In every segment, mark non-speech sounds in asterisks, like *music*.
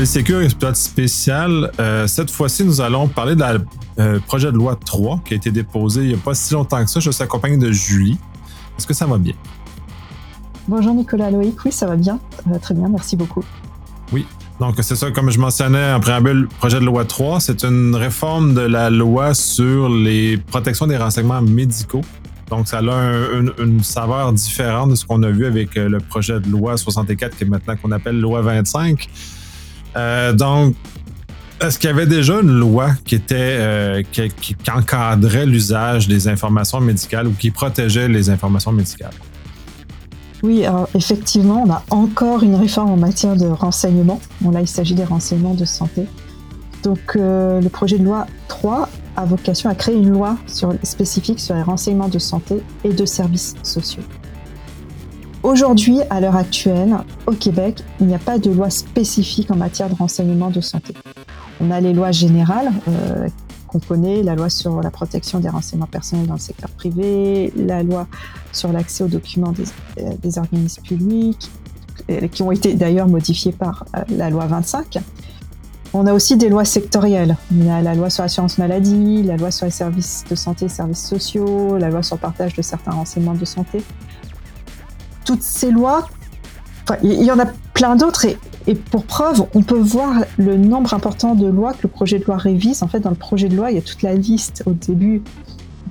Polysécure Exploit spécial. Euh, cette fois-ci, nous allons parler de la euh, projet de loi 3 qui a été déposé il n'y a pas si longtemps que ça. Je suis accompagné de Julie. Est-ce que ça va bien? Bonjour Nicolas Loïc, oui, ça va bien. très bien, merci beaucoup. Oui, donc c'est ça, comme je mentionnais en préambule, projet de loi 3, c'est une réforme de la loi sur les protections des renseignements médicaux. Donc, ça a une, saveur différente de ce qu'on a vu avec euh, le projet de loi 64, qui est maintenant qu'on appelle loi 25. Euh, donc, est-ce qu'il y avait déjà une loi qui était euh, encadrait l'usage des informations médicales ou qui protégeait les informations médicales? Oui, effectivement, on a encore une réforme en matière de renseignement. Bon, là, il s'agit des renseignements de santé. Donc, le projet de loi 3 a vocation à créer une loi spécifique sur les renseignements de santé et de services sociaux. Aujourd'hui, à l'heure actuelle, au Québec, il n'y a pas de loi spécifique en matière de renseignement de santé. On a les lois générales euh, qu'on connaît, la loi sur la protection des renseignements personnels dans le secteur privé, la loi sur l'accès aux documents des, euh, des organismes publics, euh, qui ont été d'ailleurs modifiées par la loi 25. On a aussi des lois sectorielles. Y a la loi sur l'assurance maladie, la loi sur les services de santé et services sociaux, la loi sur le partage de certains renseignements de santé. Toutes ces lois, il y en a plein d'autres et, pour preuve, on peut voir le nombre important de lois que le projet de loi révise. En fait, dans le projet de loi, il y a toute la liste au début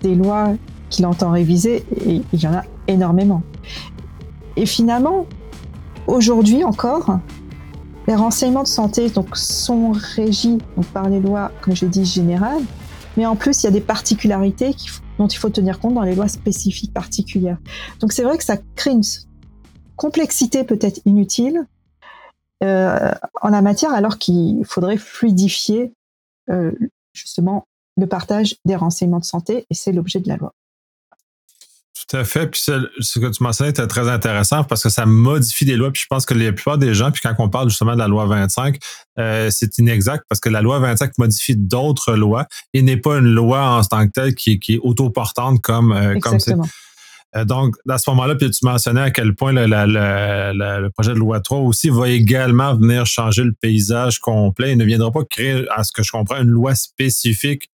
des lois qu'il entend réviser et il y en a énormément. Et finalement, aujourd'hui encore, les renseignements de santé donc, sont régis par les lois, comme j'ai dit, générales, mais en plus, il y a des particularités dont il faut tenir compte dans les lois spécifiques particulières. Donc c'est vrai que ça crée une complexité peut-être inutile euh, en la matière, alors qu'il faudrait fluidifier euh, justement le partage des renseignements de santé, et c'est l'objet de la loi. Tout à fait. Puis ce que tu mentionnais était très intéressant parce que ça modifie des lois. Puis je pense que la plupart des gens, puis quand on parle justement de la loi 25, euh, c'est inexact parce que la loi 25 modifie d'autres lois et n'est pas une loi en tant que telle qui, qui est autoportante comme euh, comme c'est. Euh, donc, à ce moment-là, tu mentionnais à quel point le projet de loi 3 aussi va également venir changer le paysage complet. Il ne viendra pas créer, à ce que je comprends, une loi spécifique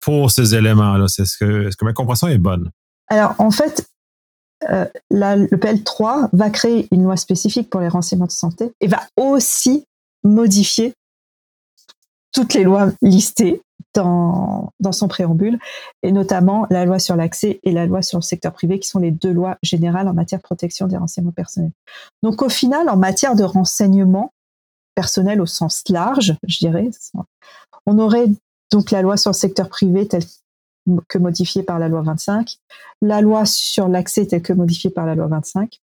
pour ces éléments-là. Ce que, est-ce que ma compréhension est bonne? Alors, en fait, euh, le PL3 va créer une loi spécifique pour les renseignements de santé et va aussi modifier toutes les lois listées dans, son préambule, et notamment la loi sur l'accès et la loi sur le secteur privé, qui sont les deux lois générales en matière de protection des renseignements personnels. Donc au final, en matière de renseignements personnels au sens large, je dirais, on aurait donc la loi sur le secteur privé telle que modifiée par la loi 25, la loi sur l'accès telle que modifiée par la loi 25,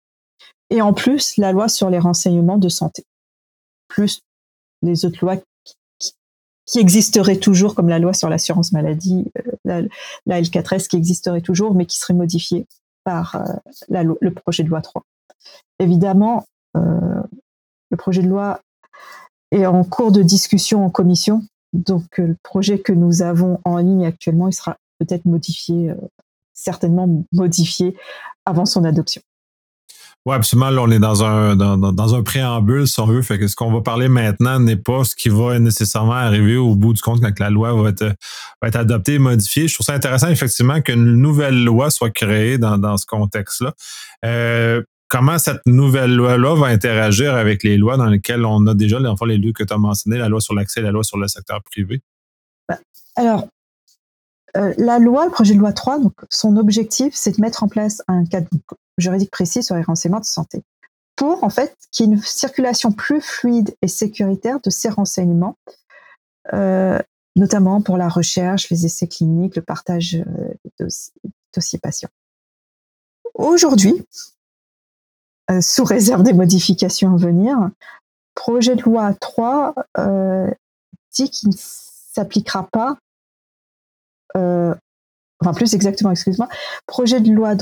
et en plus la loi sur les renseignements de santé, plus les autres lois qui, existeraient toujours, comme la loi sur l'assurance maladie, euh, la, L4S qui existerait toujours, mais qui serait modifiée par euh, le projet de loi 3. Évidemment, euh, le projet de loi est en cours de discussion en commission, donc le projet que nous avons en ligne actuellement, il sera peut-être modifié, certainement modifié avant son adoption. Oui, absolument. Là, on est dans un, dans, un préambule, si on veut. Fait que ce qu'on va parler maintenant n'est pas ce qui va nécessairement arriver au bout du compte quand la loi va être, va être adoptée et modifiée. Je trouve ça intéressant, effectivement, qu'une nouvelle loi soit créée dans, dans ce contexte-là. Euh, comment cette nouvelle loi-là va interagir avec les lois dans lesquelles on a déjà, enfin, les deux que tu as mentionnées, la loi sur l'accès et la loi sur le secteur privé? Ben, alors, euh, la loi, le projet de loi 3, donc, son objectif, c'est de mettre en place un cadre juridique précis sur les renseignements de santé pour en fait qu'il y ait une circulation plus fluide et sécuritaire de ces renseignements, euh, notamment pour la recherche, les essais cliniques, le partage euh, des dossiers patients. Aujourd'hui, sous réserve des modifications à venir, projet de loi 3 dit qu'il ne s'appliquera pas enfin plus exactement, excuse-moi, projet de loi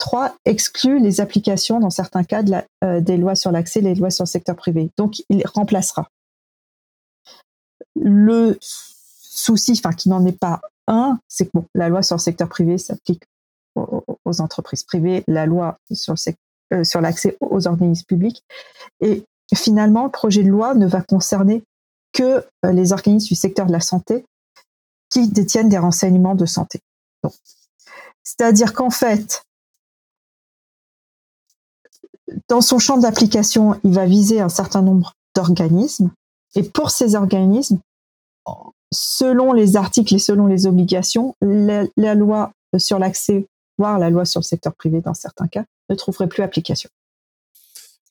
3 exclut les applications dans certains cas euh, des lois sur l'accès, les lois sur le secteur privé. Donc, il remplacera. Le souci, enfin, qui n'en est pas un, c'est que bon, la loi sur le secteur privé s'applique aux, entreprises privées, la loi sur, euh, l'accès aux organismes publics. Et finalement, le projet de loi ne va concerner que euh, les organismes du secteur de la santé qui détiennent des renseignements de santé. C'est-à-dire qu'en fait, dans son champ d'application, il va viser un certain nombre d'organismes. Et pour ces organismes, selon les articles et selon les obligations, la, loi sur l'accès, voire la loi sur le secteur privé dans certains cas, ne trouverait plus application.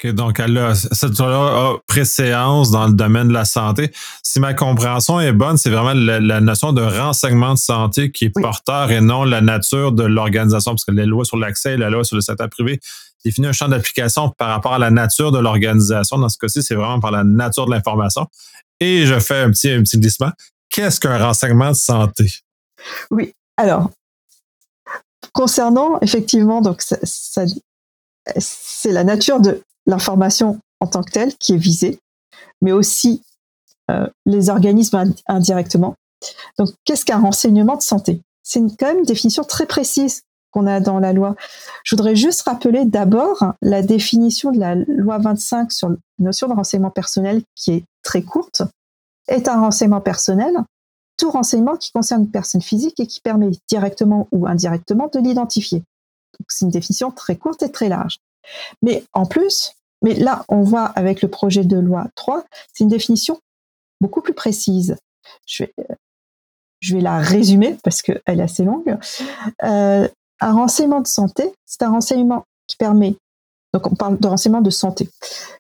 Donc, elle a, cette loi a préséance dans le domaine de la santé. Si ma compréhension est bonne, c'est vraiment la, notion de renseignement de santé qui est porteur et non la nature de l'organisation, parce que les lois sur l'accès et la loi sur le secteur privé définit un champ d'application par rapport à la nature de l'organisation. Dans ce cas-ci, c'est vraiment par la nature de l'information. Et je fais un petit, un petit glissement. Qu'est-ce qu'un renseignement de santé? Oui, alors, concernant effectivement, donc c'est la nature de l'information en tant que telle qui est visée, mais aussi euh, les organismes indirectement. Donc, qu'est-ce qu'un renseignement de santé? C'est quand même une définition très précise qu'on a dans la loi. Je voudrais juste rappeler d'abord la définition de la loi 25 sur la notion de renseignement personnel qui est très courte, est un renseignement personnel, tout renseignement qui concerne une personne physique et qui permet directement ou indirectement de l'identifier. C'est une définition très courte et très large. Mais en plus, mais là, on voit avec le projet de loi 3, c'est une définition beaucoup plus précise. Je vais, je vais la résumer parce qu'elle est assez longue. Euh, un renseignement de santé, c'est un renseignement qui permet, donc on parle de renseignement de santé,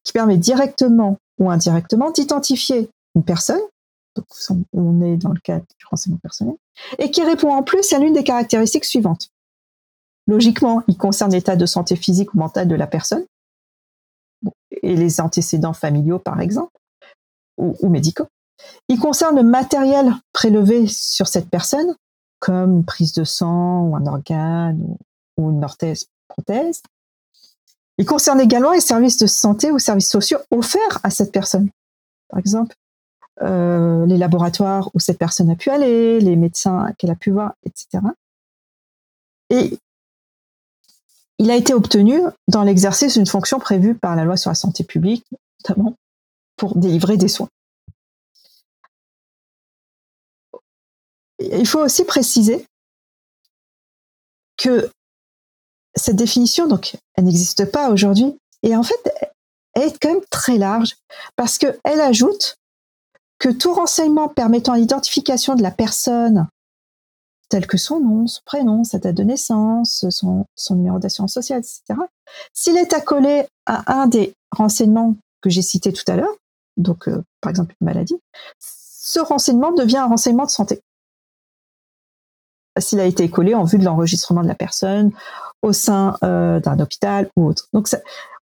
qui permet directement ou indirectement d'identifier une personne, donc on est dans le cadre du renseignement personnel, et qui répond en plus à l'une des caractéristiques suivantes. Logiquement, il concerne l'état de santé physique ou mentale de la personne, et les antécédents familiaux par exemple, ou, médicaux. Il concerne le matériel prélevé sur cette personne, comme une prise de sang ou un organe ou, une orthèse prothèse. Il concerne également les services de santé ou services sociaux offerts à cette personne. Par exemple, euh, les laboratoires où cette personne a pu aller, les médecins qu'elle a pu voir, etc. Et il a été obtenu dans l'exercice d'une fonction prévue par la loi sur la santé publique, notamment pour délivrer des soins. il faut aussi préciser que cette définition, donc, elle n'existe pas aujourd'hui. Et en fait, elle est quand même très large parce qu'elle ajoute que tout renseignement permettant l'identification de la personne, tel que son nom, son prénom, sa date de naissance, son, numéro d'assurance sociale, etc., s'il est accolé à un des renseignements que j'ai cités tout à l'heure, donc euh, par exemple une maladie, ce renseignement devient un renseignement de santé s'il a été collé en vue de l'enregistrement de la personne au sein euh, d'un hôpital ou autre. Donc,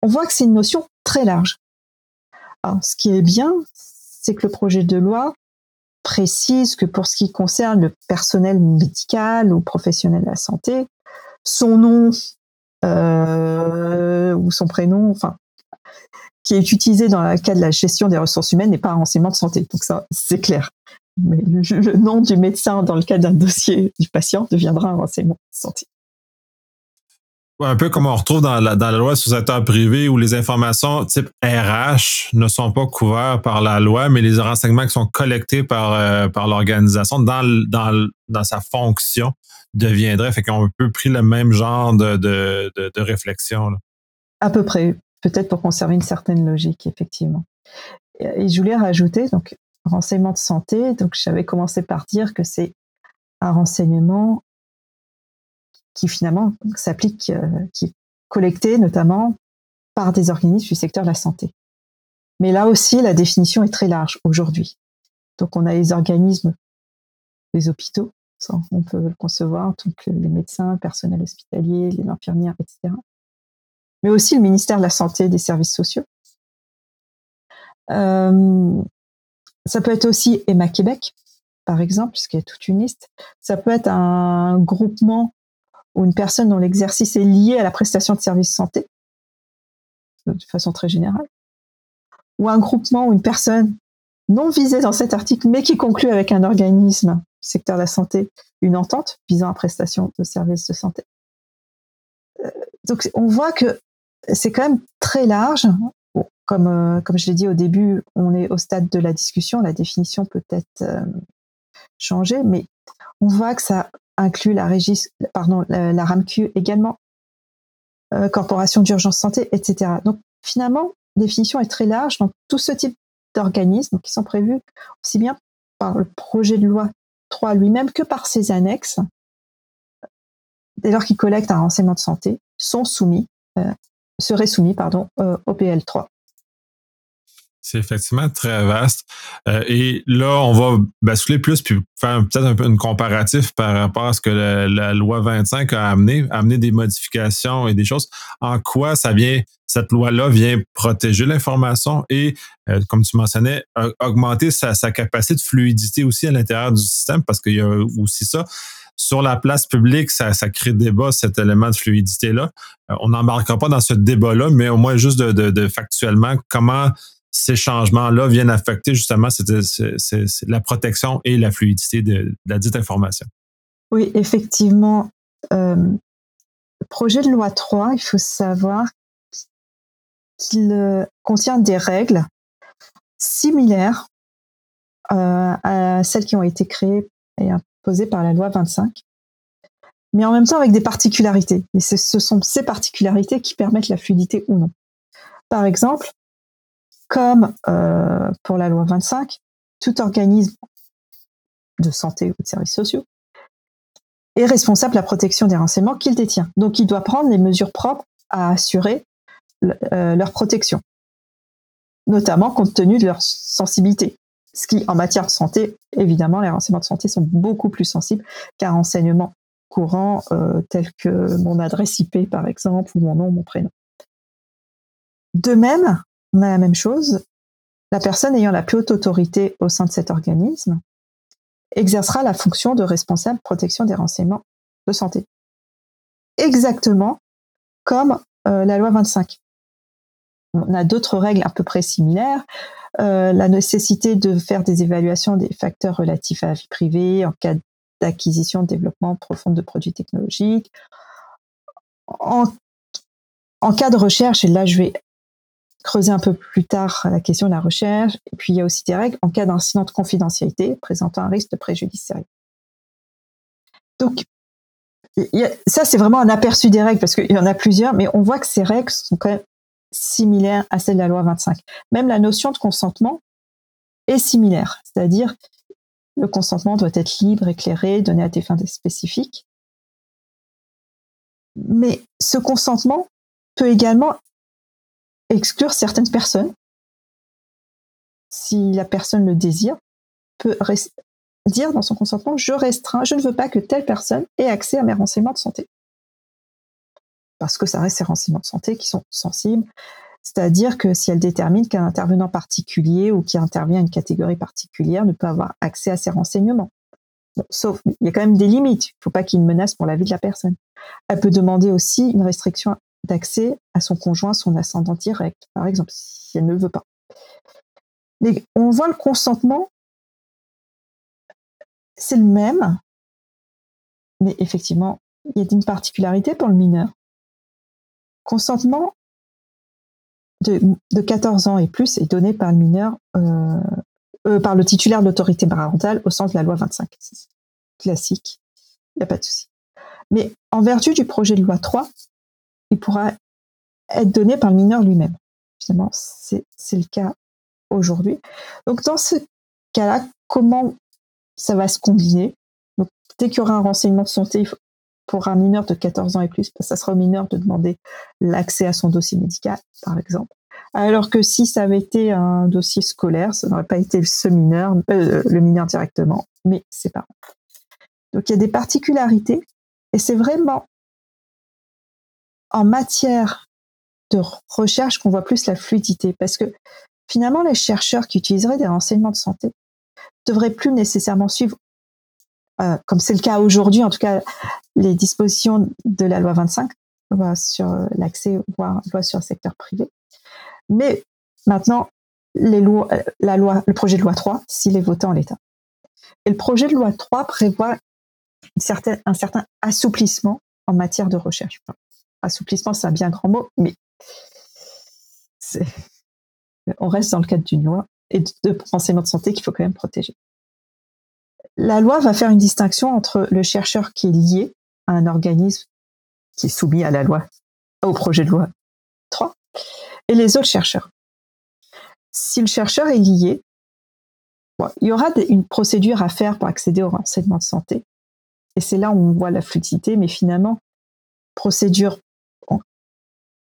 on voit que c'est une notion très large. Alors, ce qui est bien, c'est que le projet de loi précise que pour ce qui concerne le personnel médical ou professionnel de la santé, son nom euh, ou son prénom, enfin, qui est utilisé dans le cas de la gestion des ressources humaines n'est pas un renseignement de santé. Donc ça, c'est clair mais le, nom du médecin dans le cas d'un dossier du patient deviendra un renseignement santé. Un peu comme on retrouve dans la, dans la loi sur le secteur privé où les informations type RH ne sont pas couvertes par la loi, mais les renseignements qui sont collectés par, euh, par l'organisation dans, dans, dans sa fonction deviendraient. Fait qu'on peut pris le même genre de, de, de, réflexion. À peu près, peut-être pour conserver une certaine logique, effectivement. Et je voulais rajouter, donc, renseignement de santé. Donc, j'avais commencé par dire que c'est un renseignement qui finalement s'applique, euh, qui est collecté notamment par des organismes du secteur de la santé. Mais là aussi, la définition est très large aujourd'hui. Donc, on a les organismes les hôpitaux, on peut le concevoir, donc les médecins, le personnel hospitalier, les infirmières, etc. Mais aussi le ministère de la Santé et des Services sociaux. Euh, ça peut être aussi Emma Québec, par exemple, puisqu'il y a toute une liste. Ça peut être un groupement ou une personne dont l'exercice est lié à la prestation de services santé, de façon très générale. Ou un groupement ou une personne non visée dans cet article, mais qui conclut avec un organisme secteur de la santé une entente visant à prestation de services de santé. Euh, donc on voit que c'est quand même très large. comme, euh, comme je l'ai dit au début, on est au stade de la discussion. La définition peut être euh, changée, mais on voit que ça inclut la, régis, pardon, la, RAMQ également, euh, Corporation d'urgence santé, etc. Donc finalement, la définition est très large dans tout ce type d'organismes qui sont prévus aussi bien par le projet de loi 3 lui-même que par ses annexes, dès lors qu'ils collectent un renseignement de santé, sont soumis, seraient soumis pardon, au PL3. C'est effectivement très vaste. Euh, et là, on va basculer plus puis faire peut-être un peu une comparatif par rapport à ce que la, loi 25 a amené, amené des modifications et des choses. En quoi ça vient, cette loi-là vient protéger l'information et, euh, comme tu mentionnais, augmenter sa, capacité de fluidité aussi à l'intérieur du système parce qu'il y a aussi ça. Sur la place publique, ça, crée débat, cet élément de fluidité-là. Euh, on n'embarquera pas dans ce débat-là, mais au moins juste de factuellement comment ces changements-là viennent affecter justement la protection et la fluidité de, la dite information. Oui, effectivement. Euh, projet de loi 3, il faut savoir qu'il euh, contient des règles similaires euh, à celles qui ont été créées et imposées par la loi 25, mais en même temps avec des particularités. Et ce sont ces particularités qui permettent la fluidité ou non. Par exemple, comme euh, pour la loi 25, tout organisme de santé ou de services sociaux est responsable de la protection des renseignements qu'il détient. Donc il doit prendre les mesures propres à assurer euh, leur protection, notamment compte tenu de leur sensibilité. Ce qui, en matière de santé, évidemment, les renseignements de santé sont beaucoup plus sensibles qu'un renseignement courant euh, tel que mon adresse IP, par exemple, ou mon nom, mon prénom. De même, on a la même chose. La personne ayant la plus haute autorité au sein de cet organisme exercera la fonction de responsable protection des renseignements de santé. Exactement comme euh, la loi 25. On a d'autres règles à peu près similaires. Euh, la nécessité de faire des évaluations des facteurs relatifs à la vie privée en cas d'acquisition, développement profond de produits technologiques. En cas de recherche, et là je vais creuser un peu plus tard la question de la recherche. Et puis, il y a aussi des règles en cas d'incident de confidentialité présentant un risque de préjudice sérieux. Donc, ça, c'est vraiment un aperçu des règles parce qu'il y en a plusieurs, mais on voit que ces règles sont quand même similaires à celles de la loi 25. Même la notion de consentement est similaire, c'est-à-dire le consentement doit être libre, éclairé, donné à des fins spécifiques. Mais ce consentement peut également exclure certaines personnes, si la personne le désire, peut dire dans son consentement, je restreins, je ne veux pas que telle personne ait accès à mes renseignements de santé. Parce que ça reste ces renseignements de santé qui sont sensibles. C'est-à-dire que si elle détermine qu'un intervenant particulier ou qui intervient à une catégorie particulière ne peut avoir accès à ces renseignements. sauf, il y a quand même des limites. Il ne faut pas qu'il y ait une menace pour la vie de la personne. Elle peut demander aussi une restriction d'accès à son conjoint, son ascendant direct, par exemple, si elle ne veut pas. Mais on voit le consentement, c'est le même, mais effectivement, il y a une particularité pour le mineur. Consentement de, 14 ans et plus est donné par le mineur, euh, euh, par le titulaire de l'autorité parentale au sens de la loi 25. Classique, il n'y a pas de souci. Mais en vertu du projet de loi 3, il pourra être donné par le mineur lui-même. Finalement, c'est le cas aujourd'hui. Donc, dans ce cas-là, comment ça va se combiner? Donc, dès qu'il y aura un renseignement de santé pour un mineur de 14 ans et plus, ça sera au mineur de demander l'accès à son dossier médical, par exemple. Alors que si ça avait été un dossier scolaire, ça n'aurait pas été mineur, euh, le mineur directement, mais c'est pas. Donc il y a des particularités et c'est vraiment en matière de recherche qu'on voit plus la fluidité, parce que finalement, les chercheurs qui utiliseraient des renseignements de santé devraient plus nécessairement suivre, euh, comme c'est le cas aujourd'hui, en tout cas, les dispositions de la loi 25 sur l'accès, voire loi sur le secteur privé. Mais maintenant, la loi, le projet de loi 3, s'il est voté en l'état. Et le projet de loi 3 prévoit un certain assouplissement en matière de recherche assouplissement, c'est un bien grand mot, mais on reste dans le cadre d'une loi et de renseignement de santé qu'il faut quand même protéger. La loi va faire une distinction entre le chercheur qui est lié à un organisme qui est soumis à la loi, au projet de loi 3, et les autres chercheurs. Si le chercheur est lié, il y aura une procédure à faire pour accéder au renseignement de santé. Et c'est là où on voit la fluidité, mais finalement, procédure,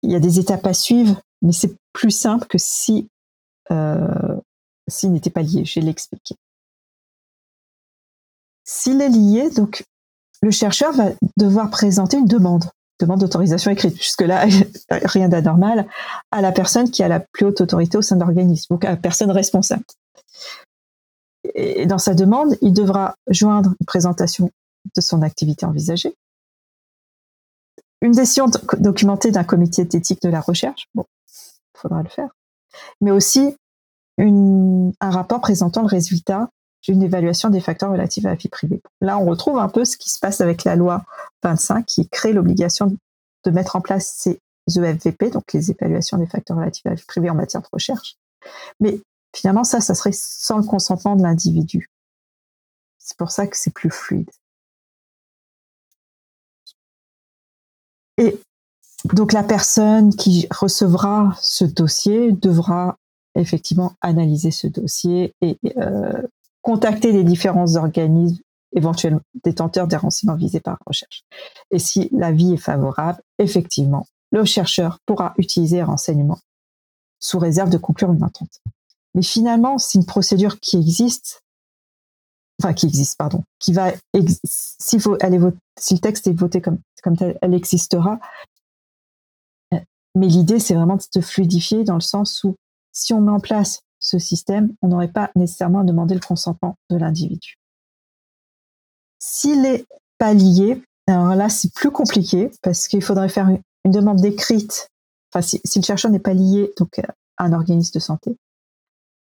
il y a des étapes à suivre, mais c'est plus simple que si euh, s'il n'était pas lié. Je vais l'expliquer. S'il est lié, donc le chercheur va devoir présenter une demande, demande d'autorisation écrite. Jusque-là, *laughs* rien d'anormal, à la personne qui a la plus haute autorité au sein de l'organisme, donc à la personne responsable. Et dans sa demande, il devra joindre une présentation de son activité envisagée, une décision documentée d'un comité d'éthique de la recherche, bon, il faudra le faire, mais aussi un rapport présentant le résultat d'une évaluation des facteurs relatifs à la vie privée. Là, on retrouve un peu ce qui se passe avec la loi 25 qui crée l'obligation de mettre en place ces EFVP, donc les évaluations des facteurs relatifs à la vie privée en matière de recherche. Mais finalement, ça, ça serait sans le consentement de l'individu. C'est pour ça que c'est plus fluide. Et donc la personne qui recevra ce dossier devra effectivement analyser ce dossier et euh, contacter les différents organismes éventuellement détenteurs des renseignements visés par la recherche. Et si l'avis est favorable, effectivement, le chercheur pourra utiliser un renseignement sous réserve de conclure une entente. Mais finalement, c'est une procédure qui existe, enfin qui existe, pardon, qui va, si, si le texte est voté comme, comme tel, elle existera. Mais l'idée, c'est vraiment de se fluidifier dans le sens où si on met en place ce système, on n'aurait pas nécessairement à demander le consentement de l'individu. S'il n'est pas lié, alors là, c'est plus compliqué parce qu'il faudrait faire une, demande décrite. Enfin, si, le chercheur n'est pas lié donc, à un organisme de santé,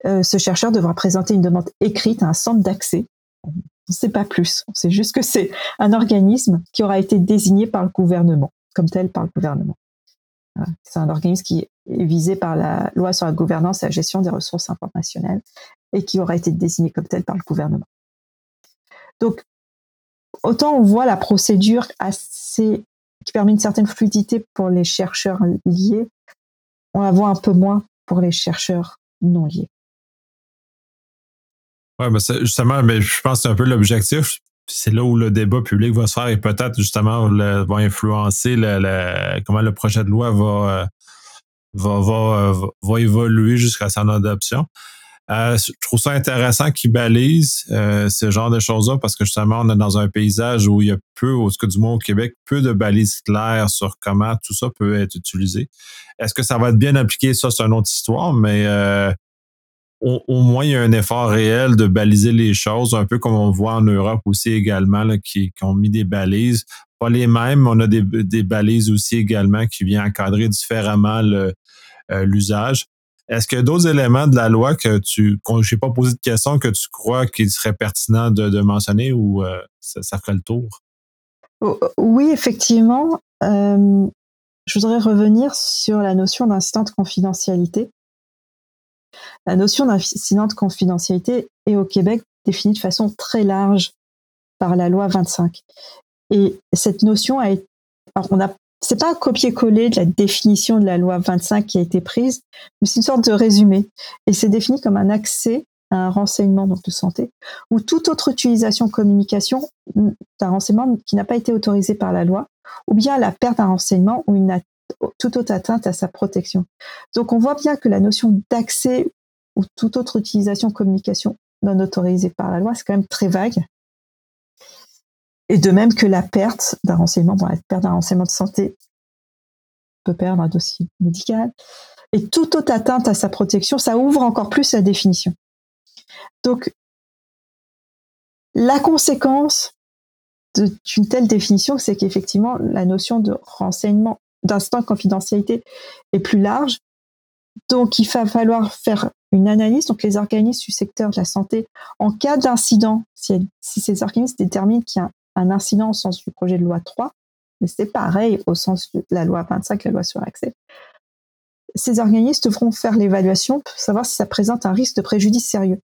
euh, ce chercheur devra présenter une demande écrite à un centre d'accès. On ne sait pas plus. On sait juste que c'est un organisme qui aura été désigné par le gouvernement, comme tel par le gouvernement. C'est un organisme qui est visé par la loi sur la gouvernance et la gestion des ressources informationnelles et qui aura été désigné comme tel par le gouvernement. Donc, autant on voit la procédure assez qui permet une certaine fluidité pour les chercheurs liés, on la voit un peu moins pour les chercheurs non liés. Oui, ben justement, mais je pense que c'est un peu l'objectif c'est là où le débat public va se faire et peut-être justement va influencer comment le projet de loi va, va, va, va évoluer jusqu'à son adoption. Euh, je trouve ça intéressant qu'ils balisent euh, ce genre de choses-là parce que justement, on est dans un paysage où il y a peu, au cas du moins au Québec, peu de balises claires sur comment tout ça peut être utilisé. Est-ce que ça va être bien appliqué? Ça, c'est une autre histoire, mais euh, au, moins, il y a un effort réel de baliser les choses, un peu comme on voit en Europe aussi également, qui, ont mis des balises. Pas les mêmes, on a des, balises aussi également qui viennent encadrer différemment euh, l'usage. Est-ce qu'il y a d'autres éléments de la loi que tu, je n'ai pas posé de question, que tu crois qu'il serait pertinent de, mentionner ou euh, ça, ferait le tour? Oui, effectivement. Euh, je voudrais revenir sur la notion d'incident de confidentialité. La notion d'incident de confidentialité est au Québec définie de façon très large par la loi 25. Et cette notion a été, alors on a, c'est pas copier-coller de la définition de la loi 25 qui a été prise, mais c'est une sorte de résumé. Et c'est défini comme un accès à un renseignement donc de santé ou toute autre utilisation communication d'un renseignement qui n'a pas été autorisé par la loi, ou bien la perte d'un renseignement ou une toute autre atteinte à sa protection. Donc on voit bien que la notion d'accès ou toute autre utilisation communication non autorisée par la loi, c'est quand même très vague. Et de même que la perte d'un renseignement, bon, la perte d'un renseignement de santé peut perdre un dossier médical. Et toute autre atteinte à sa protection, ça ouvre encore plus la définition. Donc, la conséquence d'une telle définition, c'est qu'effectivement, la notion de renseignement, d'instant de confidentialité est plus large. Donc, il va falloir faire une analyse, donc les organismes du secteur de la santé, en cas d'incident, si, ces organismes déterminent qu'il y a un incident au sens du projet de loi 3, mais c'est pareil au sens de la loi 25, la loi sur l'accès, ces organismes devront faire l'évaluation pour savoir si ça présente un risque de préjudice sérieux.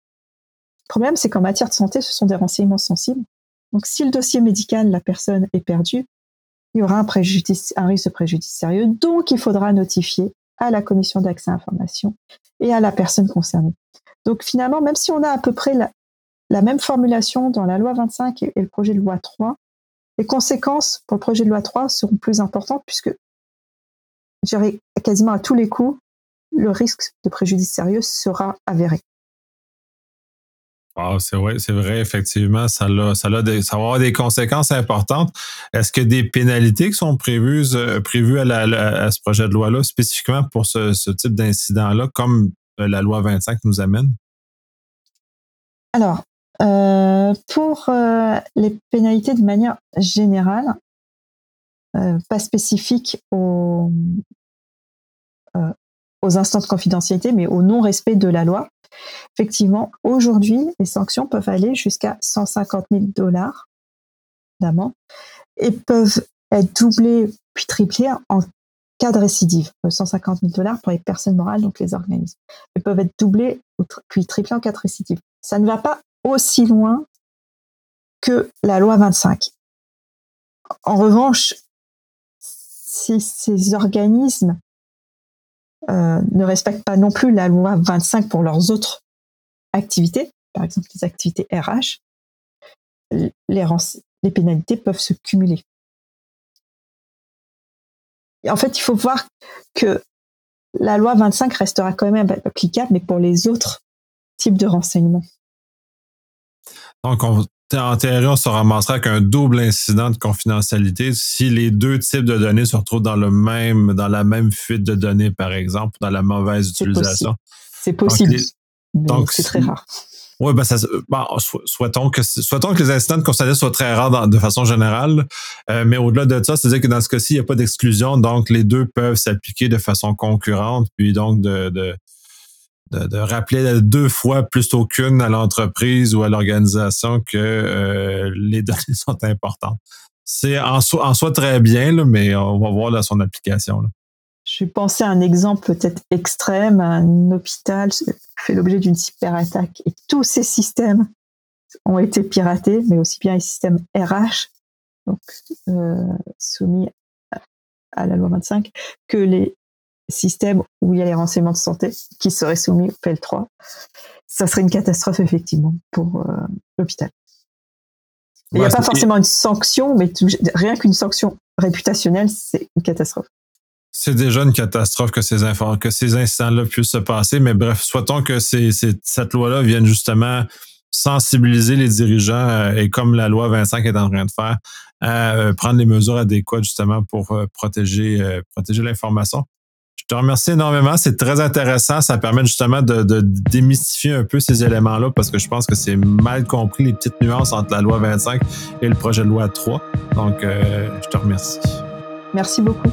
Le problème, c'est qu'en matière de santé, ce sont des renseignements sensibles. Donc, si le dossier médical de la personne est perdu, il y aura un, risque de préjudice sérieux. Donc, il faudra notifier à la commission d'accès à l'information et à la personne concernée. Donc, finalement, même si on a à peu près la, même formulation dans la loi 25 et, le projet de loi 3, les conséquences pour le projet de loi 3 seront plus importantes puisque, quasiment à tous les coups, le risque de préjudice sérieux sera avéré. Ah, c'est vrai, c'est vrai, effectivement, ça, a, des, va avoir des conséquences importantes. Est-ce que des pénalités qui sont prévues, euh, à, ce projet de loi-là, spécifiquement pour ce, type d'incident-là, comme euh, la loi 25 nous amène? Alors, euh, pour les pénalités de manière générale, pas spécifiques aux, aux instants de confidentialité, mais au non-respect de la loi, effectivement, aujourd'hui, les sanctions peuvent aller jusqu'à 150 000 dollars d'amende et peuvent être doublées puis triplées en cas de récidive. 150 000 dollars pour les personnes morales, donc les organismes. Elles peuvent être doublées puis triplées en cas de récidive. Ça ne va pas aussi loin que la loi 25. En revanche, ces organismes euh, ne respectent pas non plus la loi 25 pour leurs autres activités, par exemple les activités RH, les, pénalités peuvent se cumuler. En fait, il faut voir que la loi 25 restera quand même applicable, mais pour les autres types de renseignements. En théorie, on se ramassera avec un double incident de confidentialité si les deux types de données se retrouvent dans le même, dans la même fuite de données, par exemple, dans la mauvaise utilisation. C'est possible. Donc, c'est très rare. Oui, ben ça, ben, souhaitons que souhaitons que les incidents de confidentialité soient très rares de façon générale, euh, mais au-delà de ça, c'est-à-dire que dans ce cas-ci, il n'y a pas d'exclusion, donc les deux peuvent s'appliquer de façon concurrente, puis donc de, de de, rappeler deux fois plutôt qu'une à l'entreprise ou à l'organisation que euh, les *laughs* données sont importantes. C'est en, soi très bien, mais on va voir là, son application. Je vais penser à un exemple peut-être extrême. Un hôpital fait l'objet d'une cyberattaque et tous ces systèmes ont été piratés, mais aussi bien les systèmes RH, euh, soumis à la loi 25, que les système où il y a les renseignements de santé qui seraient soumis au PL3, ça serait une catastrophe effectivement pour euh, l'hôpital. Il n'y a pas forcément une sanction, mais rien qu'une sanction réputationnelle, c'est une catastrophe. C'est déjà une catastrophe que ces, que ces incidents-là puissent se passer, mais bref, souhaitons que cette loi-là vienne justement sensibiliser les dirigeants, euh, et comme la loi 25 est en train de faire, à euh, prendre les mesures adéquates justement pour protéger, protéger l'information. Je te remercie énormément. C'est très intéressant. Ça permet justement de, démystifier un peu ces éléments-là parce que je pense que c'est mal compris les petites nuances entre la loi 25 et le projet de loi 3. Donc, euh, je te remercie. Merci beaucoup.